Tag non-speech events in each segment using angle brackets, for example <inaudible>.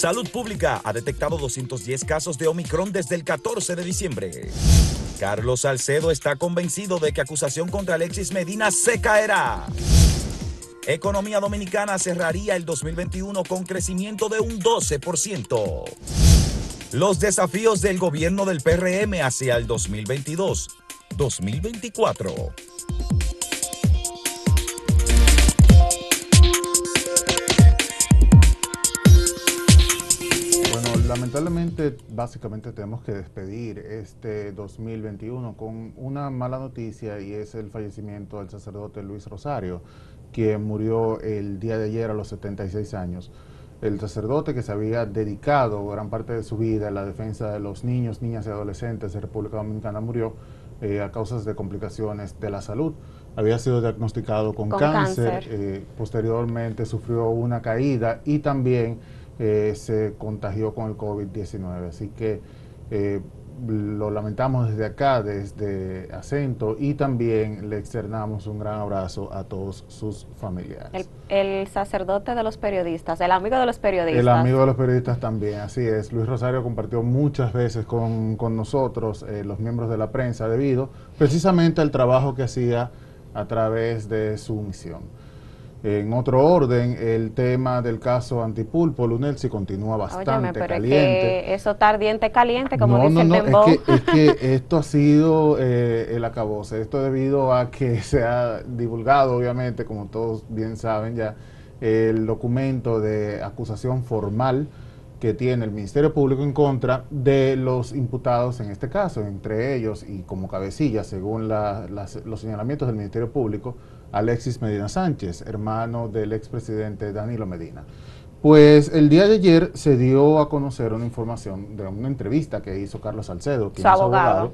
Salud Pública ha detectado 210 casos de Omicron desde el 14 de diciembre. Carlos Salcedo está convencido de que acusación contra Alexis Medina se caerá. Economía dominicana cerraría el 2021 con crecimiento de un 12%. Los desafíos del gobierno del PRM hacia el 2022-2024. Lamentablemente, básicamente tenemos que despedir este 2021 con una mala noticia y es el fallecimiento del sacerdote Luis Rosario, quien murió el día de ayer a los 76 años. El sacerdote que se había dedicado gran parte de su vida a la defensa de los niños, niñas y adolescentes de República Dominicana murió eh, a causas de complicaciones de la salud. Había sido diagnosticado con, cáncer, eh, posteriormente sufrió una caída y también eh, se contagió con el COVID-19. Así que eh, lo lamentamos desde acá, desde Acento, y también le externamos un gran abrazo a todos sus familiares. El, sacerdote de los periodistas, el amigo de los periodistas. El amigo de los periodistas también, así es. Luis Rosario compartió muchas veces con, nosotros, eh, los miembros de la prensa, debido precisamente al trabajo que hacía a través de su misión. En otro orden, el tema del caso antipulpo, Lunelsi, continúa bastante pero caliente. Es que eso está ardiente caliente, como dice no, el no, es que, es que <laughs> esto ha sido eh, el acabose. Esto debido a que <laughs> se ha divulgado, obviamente, como todos bien saben ya, el documento de acusación formal que tiene el Ministerio Público en contra de los imputados en este caso, entre ellos y como cabecilla, según los señalamientos del Ministerio Público, Alexis Medina Sánchez, hermano del expresidente Danilo Medina. Pues el día de ayer se dio a conocer una información de una entrevista que hizo Carlos Salcedo, quien es abogado,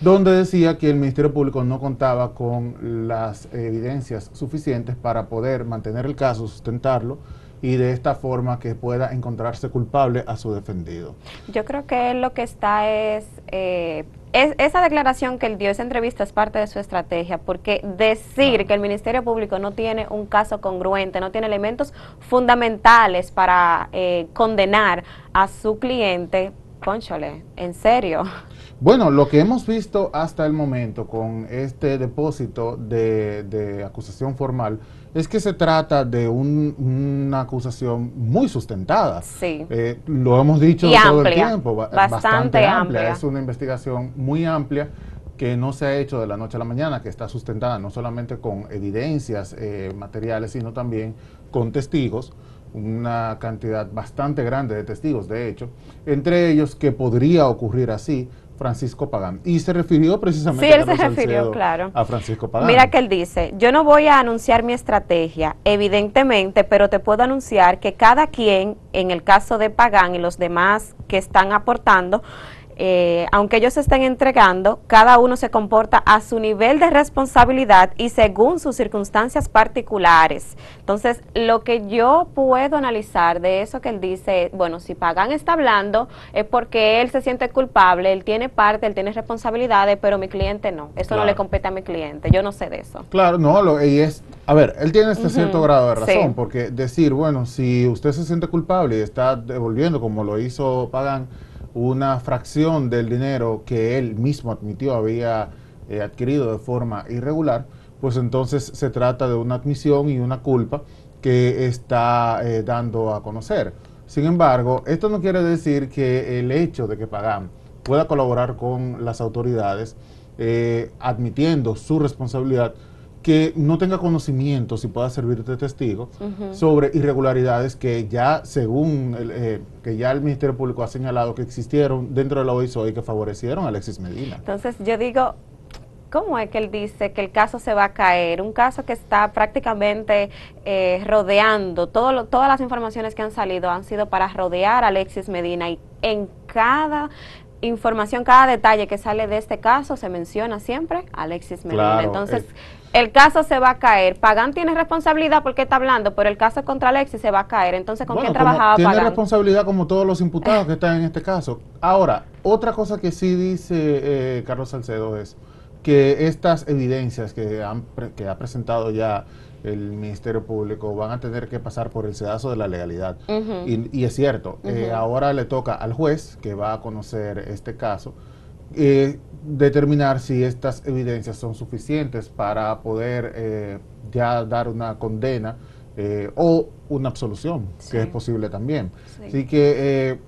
donde decía que el Ministerio Público no contaba con las evidencias suficientes para poder mantener el caso, sustentarlo y de esta forma que pueda encontrarse culpable a su defendido. Yo creo que él lo que está es, eh, es esa declaración que él dio, esa entrevista es parte de su estrategia, porque decir que el Ministerio Público no tiene un caso congruente, no tiene elementos fundamentales para eh, condenar a su cliente, conchole, en serio. Bueno, lo que hemos visto hasta el momento con este depósito de, de acusación formal es que se trata de una acusación muy sustentada. Sí. Eh, lo hemos dicho todo el tiempo, bastante, amplia. Es una investigación muy amplia que no se ha hecho de la noche a la mañana, que está sustentada no solamente con evidencias eh, materiales, sino también con testigos, una cantidad bastante grande de testigos, de hecho, entre ellos que podría ocurrir así, Francisco Pagán. Y se refirió precisamente sí, él se refirió, claro. a Francisco Pagán. Mira que él dice, yo no voy a anunciar mi estrategia, evidentemente, pero te puedo anunciar que cada quien, en el caso de Pagán y los demás que están aportando, eh, aunque ellos se estén entregando, cada uno se comporta a su nivel de responsabilidad y según sus circunstancias particulares. Entonces, lo que yo puedo analizar de eso que él dice, bueno, si Pagan está hablando es porque él se siente culpable, él tiene parte, él tiene responsabilidades, pero mi cliente no. Eso no le compete a mi cliente. Yo no sé de eso. Claro, no, lo, y es, a ver, él tiene este cierto grado de razón, porque decir, bueno, si usted se siente culpable y está devolviendo como lo hizo Pagan, una fracción del dinero que él mismo admitió había eh, adquirido de forma irregular, pues entonces se trata de una admisión y una culpa que está eh, dando a conocer. Sin embargo, esto no quiere decir que el hecho de que Pagán pueda colaborar con las autoridades eh, admitiendo su responsabilidad que no tenga conocimiento, si pueda servir de testigo, sobre irregularidades que ya, según el, eh, que ya el Ministerio Público ha señalado que existieron dentro de la OISO y que favorecieron a Alexis Medina. Entonces, yo digo, ¿Cómo es que él dice que el caso se va a caer? Un caso que está prácticamente eh, rodeando, todo todas las informaciones que han salido han sido para rodear a Alexis Medina y en cada información, cada detalle que sale de este caso se menciona siempre Alexis Medina. Entonces, el caso se va a caer. Pagán tiene responsabilidad porque está hablando, pero el caso contra Alexis se va a caer. Entonces, ¿con quién trabajaba Tiene responsabilidad como todos los imputados que están en este caso. Ahora, otra cosa que sí dice eh, Carlos Salcedo es que estas evidencias que, han, que ha presentado ya el Ministerio Público van a tener que pasar por el sedazo de la legalidad. y, es cierto, eh, ahora le toca al juez que va a conocer este caso eh, determinar si estas evidencias son suficientes para poder eh, ya dar una condena o una absolución, que es posible también. Así que,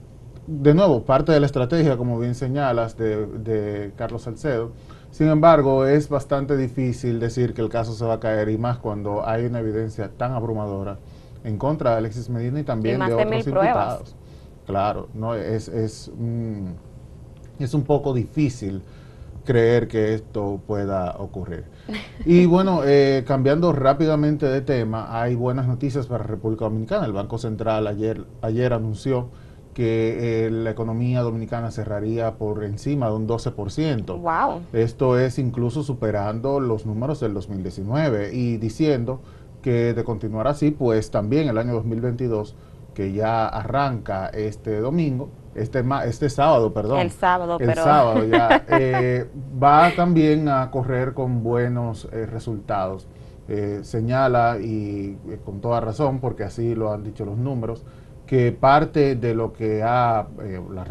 de nuevo, parte de la estrategia, como bien señalas, de, de Carlos Salcedo, sin embargo, es bastante difícil decir que el caso se va a caer y más cuando hay una evidencia tan abrumadora en contra de Alexis Medina y también de, otros imputados. Claro, no es es, es un poco difícil creer que esto pueda ocurrir. Y <laughs> bueno, eh, cambiando rápidamente de tema, hay buenas noticias para República Dominicana. El Banco Central ayer, ayer anunció que eh, la economía dominicana cerraría por encima de un 12%. Wow. Esto es incluso superando los números del 2019 y diciendo que de continuar así, pues también el año 2022, que ya arranca este domingo, este, este sábado, perdón. El sábado, el sábado ya, <laughs> eh, va también a correr con buenos eh, resultados. señala y con toda razón, porque así lo han dicho los números, que parte de lo que ha, eh, la,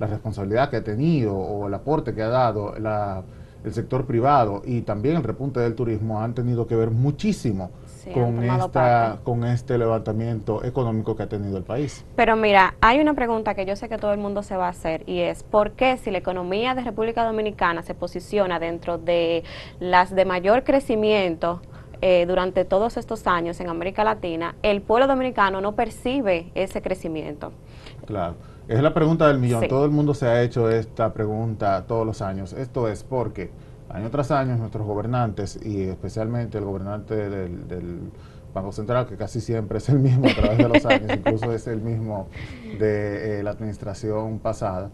la, responsabilidad que ha tenido o el aporte que ha dado el sector privado y también el repunte del turismo han tenido que ver muchísimo con, esta, con este levantamiento económico que ha tenido el país. Pero mira, hay una pregunta que yo sé que todo el mundo se va a hacer y es, ¿por qué si la economía de República Dominicana se posiciona dentro de las de mayor crecimiento, eh, durante todos estos años en América Latina, el pueblo dominicano no percibe ese crecimiento. Claro. Es la pregunta del millón. Todo el mundo se ha hecho esta pregunta todos los años. Esto es porque año tras año nuestros gobernantes y especialmente el gobernante del, Banco Central, que casi siempre es el mismo a través de los años, <laughs> incluso es el mismo de eh, la administración pasada,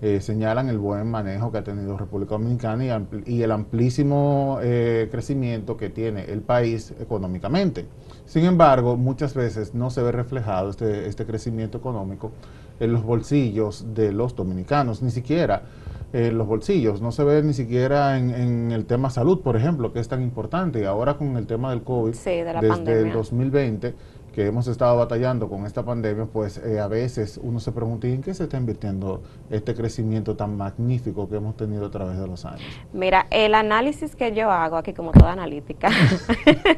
eh, señalan el buen manejo que ha tenido República Dominicana y, el amplísimo eh, crecimiento que tiene el país económicamente. Sin embargo, muchas veces no se ve reflejado este, este crecimiento económico en los bolsillos de los dominicanos, ni siquiera en los bolsillos, no se ve ni siquiera en, el tema salud, por ejemplo, que es tan importante. Y ahora con el tema del COVID, desde el 2020, que hemos estado batallando con esta pandemia, pues eh, a veces uno se pregunta, ¿y en qué se está invirtiendo este crecimiento tan magnífico que hemos tenido a través de los años? Mira, el análisis que yo hago aquí, como toda analítica,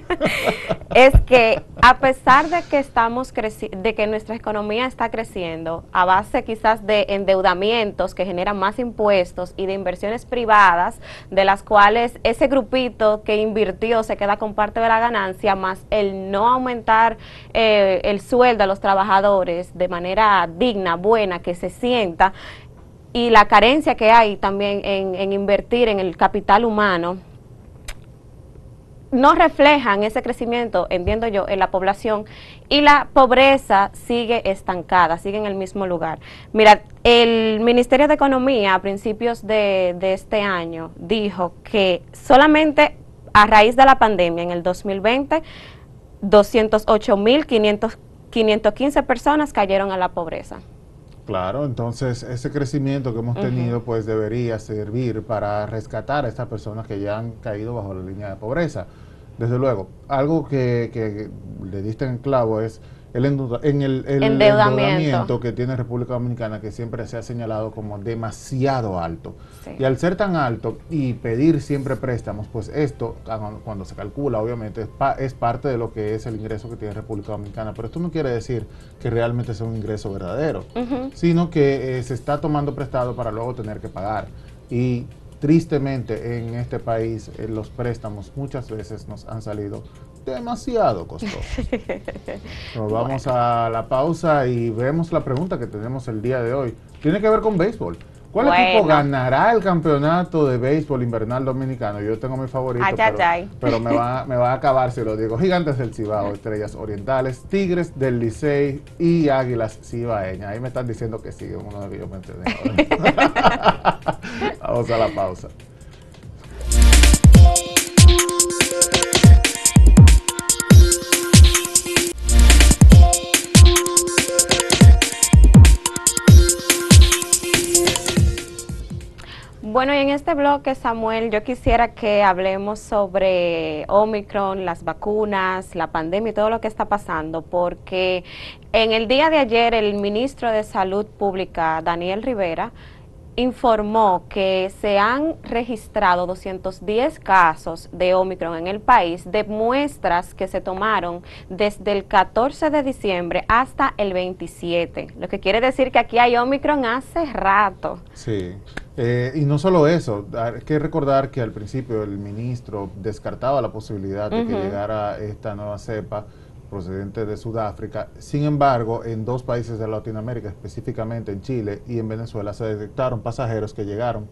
<laughs> es que a pesar de que estamos de que nuestra economía está creciendo a base quizás de endeudamientos que generan más impuestos y de inversiones privadas, de las cuales ese grupito que invirtió se queda con parte de la ganancia, más el no aumentar eh, el sueldo a los trabajadores de manera digna, buena, que se sienta, y la carencia que hay también en, invertir en el capital humano, no reflejan ese crecimiento, entiendo yo, en la población y la pobreza sigue estancada, sigue en el mismo lugar. Mira, el Ministerio de Economía a principios de, de este año dijo que solamente a raíz de la pandemia en el 2020 208.515 personas cayeron a la pobreza. Claro, entonces ese crecimiento que hemos tenido pues debería servir para rescatar a estas personas que ya han caído bajo la línea de pobreza. Desde luego, algo que, que le diste en clavo es el, en el, endeudamiento. que tiene República Dominicana, que siempre se ha señalado como demasiado alto. Y al ser tan alto y pedir siempre préstamos, pues esto, cuando se calcula, obviamente, es, parte de lo que es el ingreso que tiene República Dominicana. Pero esto no quiere decir que realmente sea un ingreso verdadero, sino que eh, se está tomando prestado para luego tener que pagar. Y tristemente en este país eh, los préstamos muchas veces nos han salido demasiado costoso. <laughs> Nos vamos a la pausa y vemos la pregunta que tenemos el día de hoy. Tiene que ver con béisbol. ¿Cuál equipo ganará el campeonato de béisbol invernal dominicano? Yo tengo mi favorito, pero, me, va, <laughs> me va a acabar si lo digo. Gigantes del Cibao, Estrellas Orientales, Tigres del Licey y Águilas Cibaeñas. Ahí me están diciendo que sí, uno de ellos me <laughs> <laughs> Vamos a la pausa. Bueno, y en este bloque, Samuel, yo quisiera que hablemos sobre Omicron, las vacunas, la pandemia y todo lo que está pasando, porque en el día de ayer el ministro de Salud Pública, Daniel Rivera, informó que se han registrado 210 casos de Omicron en el país de muestras que se tomaron desde el 14 de diciembre hasta el 27, lo que quiere decir que aquí hay Omicron hace rato. Sí, eh, y no solo eso, hay que recordar que al principio el ministro descartaba la posibilidad de que llegara esta nueva cepa procedente de Sudáfrica. Sin embargo, en dos países de Latinoamérica, específicamente en Chile y en Venezuela, se detectaron pasajeros que llegaron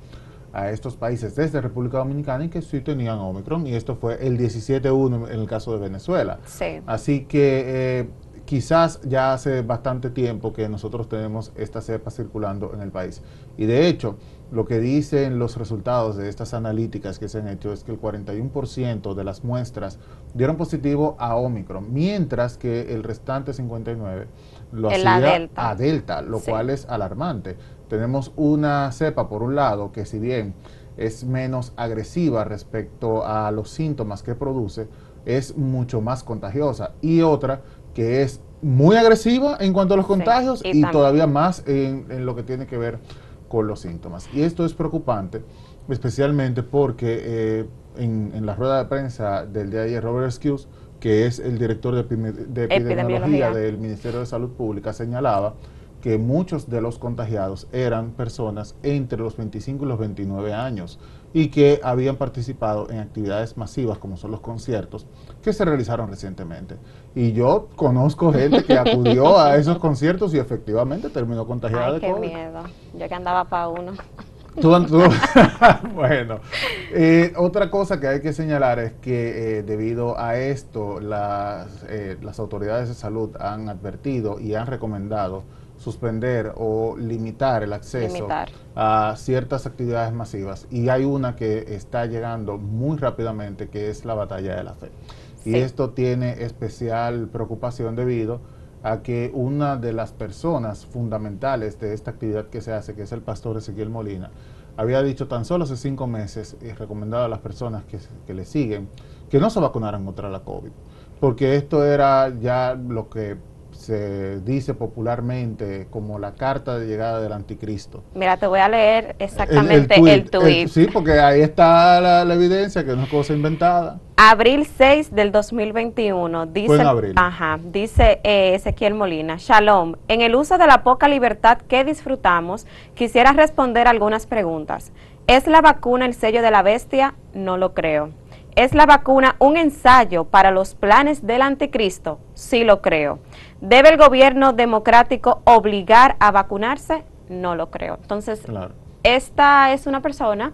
a estos países desde República Dominicana y que sí tenían Omicron, y esto fue el 17-1 en el caso de Venezuela. Sí. Así que eh, quizás ya hace bastante tiempo que nosotros tenemos esta cepa circulando en el país. Y de hecho, lo que dicen los resultados de estas analíticas que se han hecho es que el 41% de las muestras dieron positivo a Omicron, mientras que el restante 59 lo hacía a Delta, lo cual es alarmante. Tenemos una cepa, por un lado, que si bien es menos agresiva respecto a los síntomas que produce, es mucho más contagiosa. Y otra que es muy agresiva en cuanto a los contagios y, todavía más en, en lo que tiene que ver con los síntomas. Y esto es preocupante, especialmente porque eh, en, la rueda de prensa del día de ayer, Robert Skills, que es el director de, epidemiología, del Ministerio de Salud Pública, señalaba que muchos de los contagiados eran personas entre los 25 y los 29 años y que habían participado en actividades masivas como son los conciertos que se realizaron recientemente. Y yo conozco gente que acudió a <laughs> esos conciertos y efectivamente terminó contagiada de qué miedo. Yo que andaba para uno. <laughs> <laughs> bueno, eh, otra cosa que hay que señalar es que eh, debido a esto las, eh, las autoridades de salud han advertido y han recomendado suspender o limitar el acceso a ciertas actividades masivas. Y hay una que está llegando muy rápidamente, que es la batalla de la fe. Y esto tiene especial preocupación debido a que una de las personas fundamentales de esta actividad que se hace, que es el pastor Ezequiel Molina, había dicho tan solo hace cinco meses y recomendado a las personas que, que le siguen que no se vacunaran contra la COVID, porque esto era ya lo que se dice popularmente como la carta de llegada del anticristo. Mira, te voy a leer exactamente el, tweet. sí, porque ahí está la, evidencia, que no es cosa inventada. Abril 6 del 2021, dice, Ajá, dice eh, Ezequiel Molina, Shalom, en el uso de la poca libertad que disfrutamos, quisiera responder algunas preguntas. ¿Es la vacuna el sello de la bestia? No lo creo. ¿Es la vacuna un ensayo para los planes del anticristo? Sí lo creo. ¿Debe el gobierno democrático obligar a vacunarse? No lo creo. Entonces, esta es una persona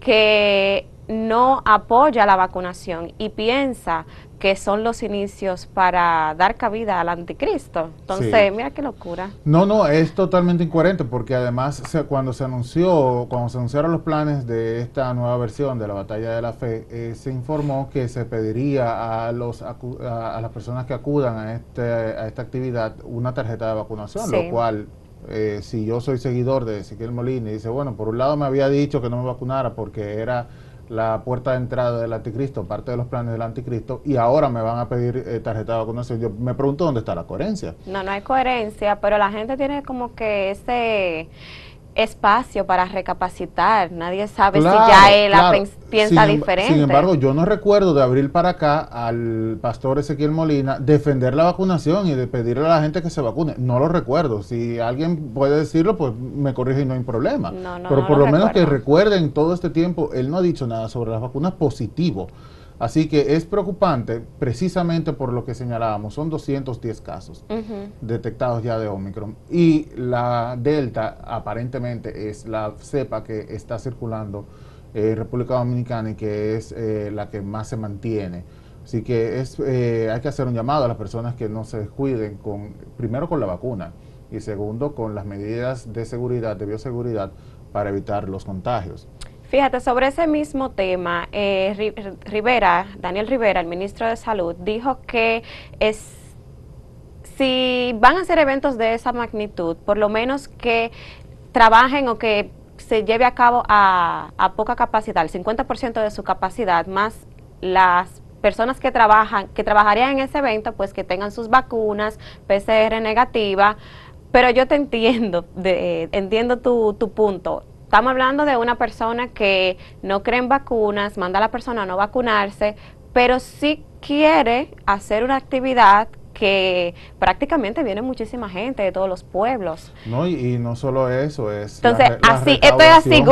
que no apoya la vacunación y piensa que son los inicios para dar cabida al anticristo. Entonces, mira qué locura. No, no, es totalmente incoherente porque además cuando se anunció, cuando se anunciaron los planes de esta nueva versión de la batalla de la fe, eh, se informó que se pediría a los a, las personas que acudan a este a esta actividad una tarjeta de vacunación, lo cual eh, si yo soy seguidor de Ezequiel Molina y dice, bueno, por un lado me había dicho que no me vacunara porque era la puerta de entrada del anticristo, parte de los planes del anticristo, y ahora me van a pedir eh, tarjeta de vacunación. Yo me pregunto dónde está la coherencia. No, no hay coherencia, pero la gente tiene como que ese espacio para recapacitar. Nadie sabe si ya él piensa em- diferente. Sin embargo, yo no recuerdo de abril para acá al pastor Ezequiel Molina defender la vacunación y de pedirle a la gente que se vacune. No lo recuerdo. Si alguien puede decirlo, pues me corrige y no hay problema. Pero por lo, menos que recuerden todo este tiempo, él no ha dicho nada sobre las vacunas positivo. Así que es preocupante precisamente por lo que señalábamos, son 210 casos detectados ya de Omicron y la Delta aparentemente es la cepa que está circulando en República Dominicana y que es eh, la que más se mantiene. Así que es, eh, hay que hacer un llamado a las personas que no se descuiden con, primero con la vacuna y segundo con las medidas de seguridad, de bioseguridad para evitar los contagios. Fíjate, sobre ese mismo tema, eh, Rivera, Daniel Rivera, el ministro de Salud, dijo que es si van a hacer eventos de esa magnitud, por lo menos que trabajen o que se lleve a cabo a, a poca capacidad, el 50% de su capacidad, más las personas que trabajan, que trabajarían en ese evento, pues que tengan sus vacunas, PCR negativa, pero yo te entiendo, de, entiendo tu, tu punto. Estamos hablando de una persona que no cree en vacunas, manda a la persona a no vacunarse, pero sí quiere hacer una actividad que prácticamente viene muchísima gente de todos los pueblos. No, y, no solo eso, es Entonces, así, esto es así,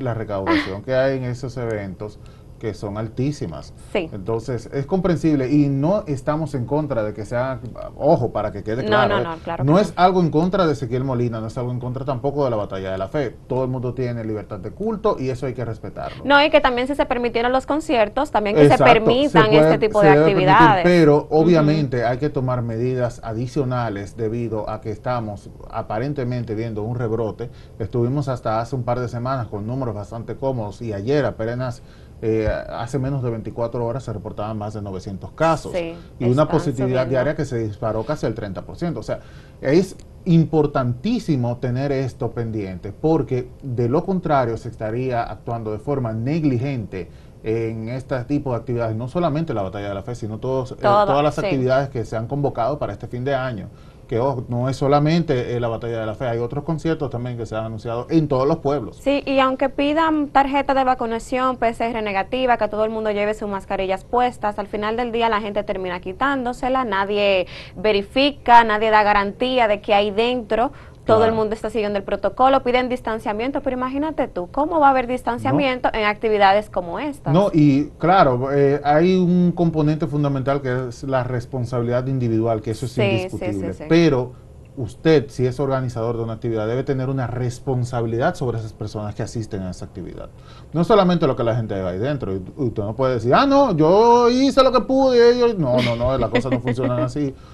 la recaudación que hay en esos eventos que son altísimas. Sí. Entonces, es comprensible y no estamos en contra de que sea, ojo, para que quede claro. No, no, no, claro no es algo en contra de Ezequiel Molina, no es algo en contra tampoco de la batalla de la fe. Todo el mundo tiene libertad de culto y eso hay que respetarlo. No, y que también si se permitieron los conciertos, también que se permitan este tipo de actividades. pero obviamente hay que tomar medidas adicionales debido a que estamos aparentemente viendo un rebrote. Estuvimos hasta hace un par de semanas con números bastante cómodos y ayer apenas eh, hace menos de 24 horas se reportaban más de 900 casos. Y una positividad diaria que se disparó casi al 30%. O sea, es importantísimo tener esto pendiente porque de lo contrario se estaría actuando de forma negligente en este tipo de actividades, no solamente la batalla de la fe, sino todos, eh, todas las actividades que se han convocado para este fin de año que no es solamente eh, la batalla de la fe, hay otros conciertos también que se han anunciado en todos los pueblos. Sí, y aunque pidan tarjeta de vacunación, PCR negativa, que todo el mundo lleve sus mascarillas puestas, al final del día la gente termina quitándosela, nadie verifica, nadie da garantía de que hay dentro todo el mundo está siguiendo el protocolo, piden distanciamiento, pero imagínate tú, ¿cómo va a haber distanciamiento en actividades como esta? No, y claro, eh, hay un componente fundamental que es la responsabilidad individual, que eso es indiscutible, pero usted, si es organizador de una actividad, debe tener una responsabilidad sobre esas personas que asisten a esa actividad. No solamente lo que la gente haga ahí dentro. Usted no puede decir, ah, no, yo hice lo que pude. No, no, no, las cosas no funcionan así. <laughs>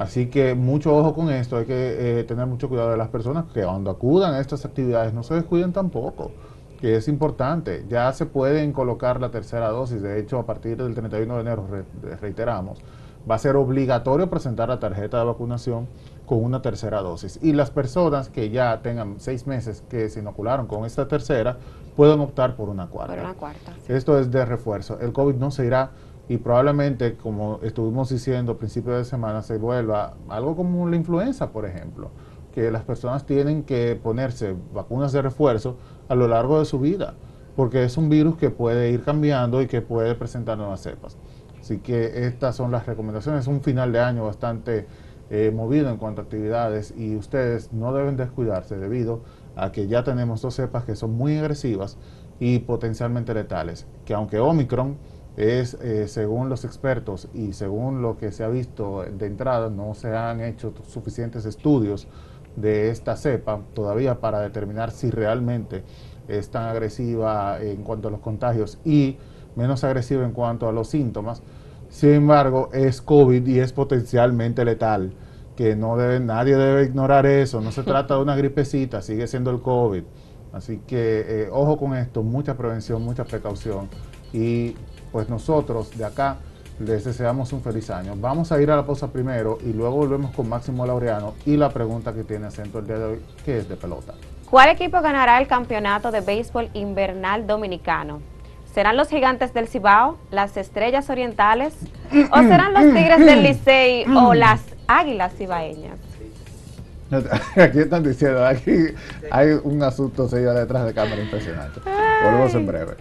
Así que mucho ojo con esto, hay que eh, tener mucho cuidado de las personas que cuando acudan a estas actividades no se descuiden tampoco, que es importante. Ya se pueden colocar la tercera dosis, de hecho a partir del 31 de enero, reiteramos, va a ser obligatorio presentar la tarjeta de vacunación con una tercera dosis. Y las personas que ya tengan seis meses que se inocularon con esta tercera, pueden optar por una cuarta. Por una cuarta. Esto es de refuerzo. El COVID no se irá y probablemente, como estuvimos diciendo a principios de semana, se vuelva algo como la influenza, por ejemplo, que las personas tienen que ponerse vacunas de refuerzo a lo largo de su vida, porque es un virus que puede ir cambiando y que puede presentar nuevas cepas. Así que estas son las recomendaciones. Es un final de año bastante eh, movido en cuanto a actividades y ustedes no deben descuidarse debido a que ya tenemos dos cepas que son muy agresivas y potencialmente letales, que aunque Omicron es, eh, según los expertos y según lo que se ha visto de entrada, no se han hecho suficientes estudios de esta cepa todavía para determinar si realmente es tan agresiva en cuanto a los contagios y menos agresiva en cuanto a los síntomas. Sin embargo, es COVID y es potencialmente letal, que no debe, nadie debe ignorar eso. No se trata de una gripecita, sigue siendo el COVID. Así que eh, ojo con esto, mucha prevención, mucha precaución y pues nosotros de acá les deseamos un feliz año. Vamos a ir a la pausa primero y luego volvemos con Máximo Laureano y la pregunta que tiene acento el día de hoy, que es de pelota. ¿Cuál equipo ganará el campeonato de béisbol invernal dominicano? ¿Serán los gigantes del Cibao, las estrellas orientales o serán los tigres del Licey o las águilas cibaeñas? <laughs> Aquí están diciendo, aquí hay un asunto serio detrás de cámara impresionante. Volvemos en breve.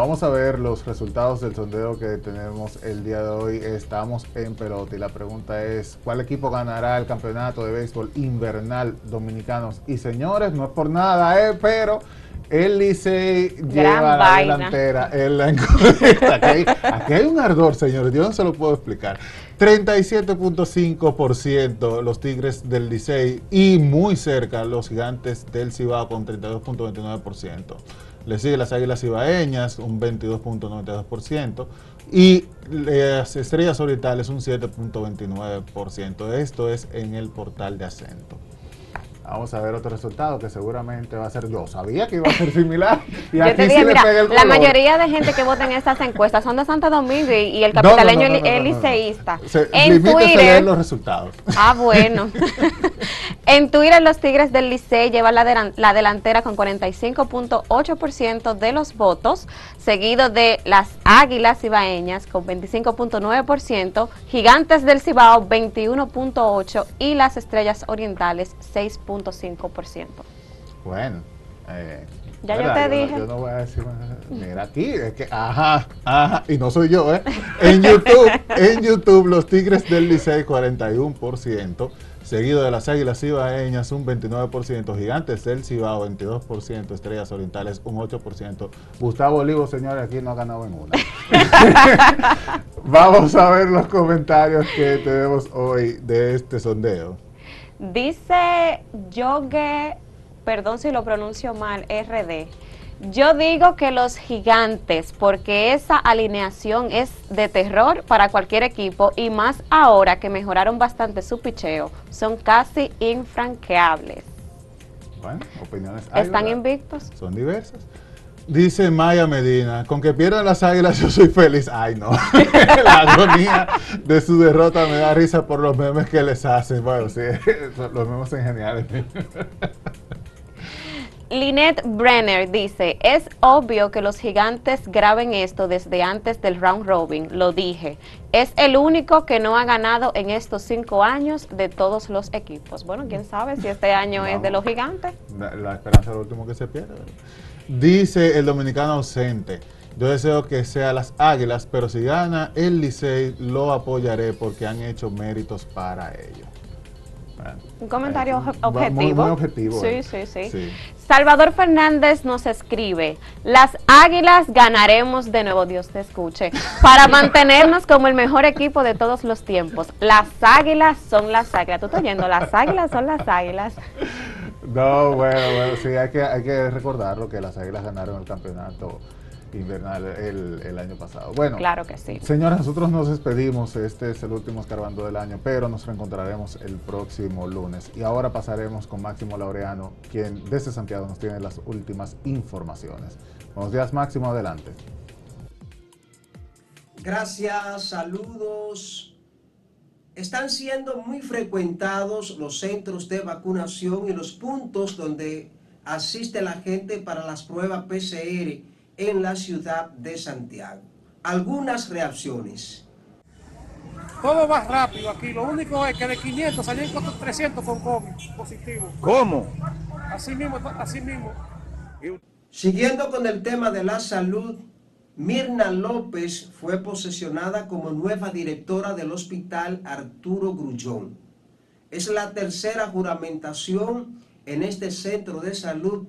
Vamos a ver los resultados del sondeo que tenemos el día de hoy. Estamos en pelota y la pregunta es, ¿cuál equipo ganará el campeonato de béisbol invernal dominicanos? Y señores, no es por nada, ¿eh? pero el Licey lleva la delantera en la encuesta. Aquí, aquí hay, un ardor, señores, yo no se lo puedo explicar. 37.5% los Tigres del Licey y muy cerca los Gigantes del Cibao con 32.29%. Le sigue las Águilas Ibaeñas, un 22.92%, y las Estrellas Orientales, un 7.29%. Esto es en el portal de acento. Vamos a ver otro resultado que seguramente va a ser. Yo sabía que iba a ser <laughs> similar. Y Yo te dije, mira, la mayoría de gente que vota en estas encuestas son de Santo Domingo y, el capitaleño es liceísta. En Twitter. los resultados. Ah, bueno. <laughs> en Twitter, los Tigres del Licey llevan la, la delantera con 45.8% de los votos, seguido de las Águilas Ibaeñas con 25.9%, Gigantes del Cibao 21.8% y las Estrellas Orientales 6.5%. Bueno, eh, ya yo te dije. yo no voy a decir, mira aquí, es que, ajá, ajá, y no soy yo, ¿eh? En YouTube, en YouTube, los Tigres del Licey 41%, seguido de las Águilas Cibaeñas un 29%, Gigantes del Cibao 22%, Estrellas Orientales un 8%. Gustavo Olivo, señores, aquí no ha ganado en una. <laughs> Vamos a ver los comentarios que tenemos hoy de este sondeo. Dice Yogue, perdón si lo pronuncio mal, RD. Yo digo que los gigantes, porque esa alineación es de terror para cualquier equipo y más ahora que mejoraron bastante su picheo, son casi infranqueables. Bueno, opiniones. Están invictos. Son diversas. Dice Maya Medina, con que pierdan las águilas yo soy feliz. Ay, no. <laughs> la agonía de su derrota me da risa por los memes que les hacen. Bueno, sí, <laughs> los memes son geniales. <laughs> Lynette Brenner dice, es obvio que los gigantes graben esto desde antes del round robin, lo dije. Es el único que no ha ganado en estos cinco años de todos los equipos. Bueno, quién sabe si este año es de los gigantes. La, esperanza es lo último que se pierde. Dice el dominicano ausente. Yo deseo que sea las Águilas, pero si gana el Licey lo apoyaré porque han hecho méritos para ello. Un comentario objetivo. Muy, objetivo. Sí, sí, sí, Salvador Fernández nos escribe, las Águilas ganaremos de nuevo, Dios te escuche, para mantenernos como el mejor equipo de todos los tiempos. Las Águilas son las Águilas. ¿Tú estás oyendo? Las Águilas son las Águilas. No, bueno, bueno, sí, hay que, hay que recordarlo que las Águilas ganaron el campeonato invernal el, año pasado. Bueno, claro que sí. Señores, nosotros nos despedimos. Este es el último escarbando del año, pero nos reencontraremos el próximo lunes. Y ahora pasaremos con Máximo Laureano, quien desde Santiago nos tiene las últimas informaciones. Buenos días, Máximo, adelante. Gracias, saludos. Están siendo muy frecuentados los centros de vacunación y los puntos donde asiste la gente para las pruebas PCR en la ciudad de Santiago. Algunas reacciones. Todo va rápido aquí. Lo único es que de 500 salieron 300 con COVID positivo. ¿Cómo? Así mismo, así mismo. Siguiendo con el tema de la salud, Mirna López fue posesionada como nueva directora del Hospital Arturo Grullón. Es la tercera juramentación en este centro de salud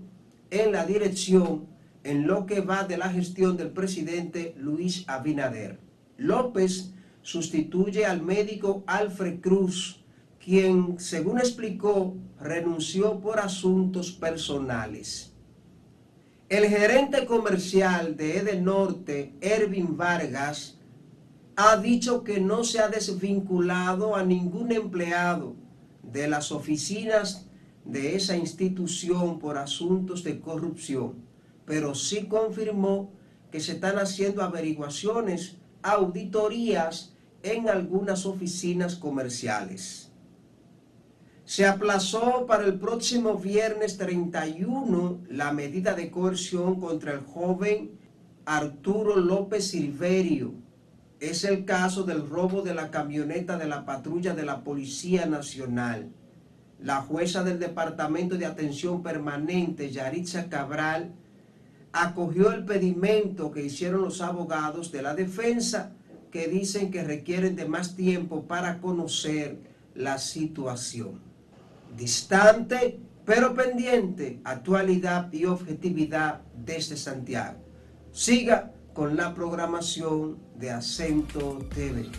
en la dirección en lo que va de la gestión del presidente Luis Abinader. López sustituye al médico Alfred Cruz, quien, según explicó, renunció por asuntos personales. El gerente comercial de Edenorte, Ervin Vargas, ha dicho que no se ha desvinculado a ningún empleado de las oficinas de esa institución por asuntos de corrupción pero sí confirmó que se están haciendo averiguaciones, auditorías en algunas oficinas comerciales. Se aplazó para el próximo viernes 31 la medida de coerción contra el joven Arturo López Silverio. Es el caso del robo de la camioneta de la patrulla de la Policía Nacional. La jueza del Departamento de Atención Permanente, Yaritza Cabral, acogió el pedimento que hicieron los abogados de la defensa que dicen que requieren de más tiempo para conocer la situación. Distante, pero pendiente, actualidad y objetividad desde Santiago. Siga con la programación de Acento TV.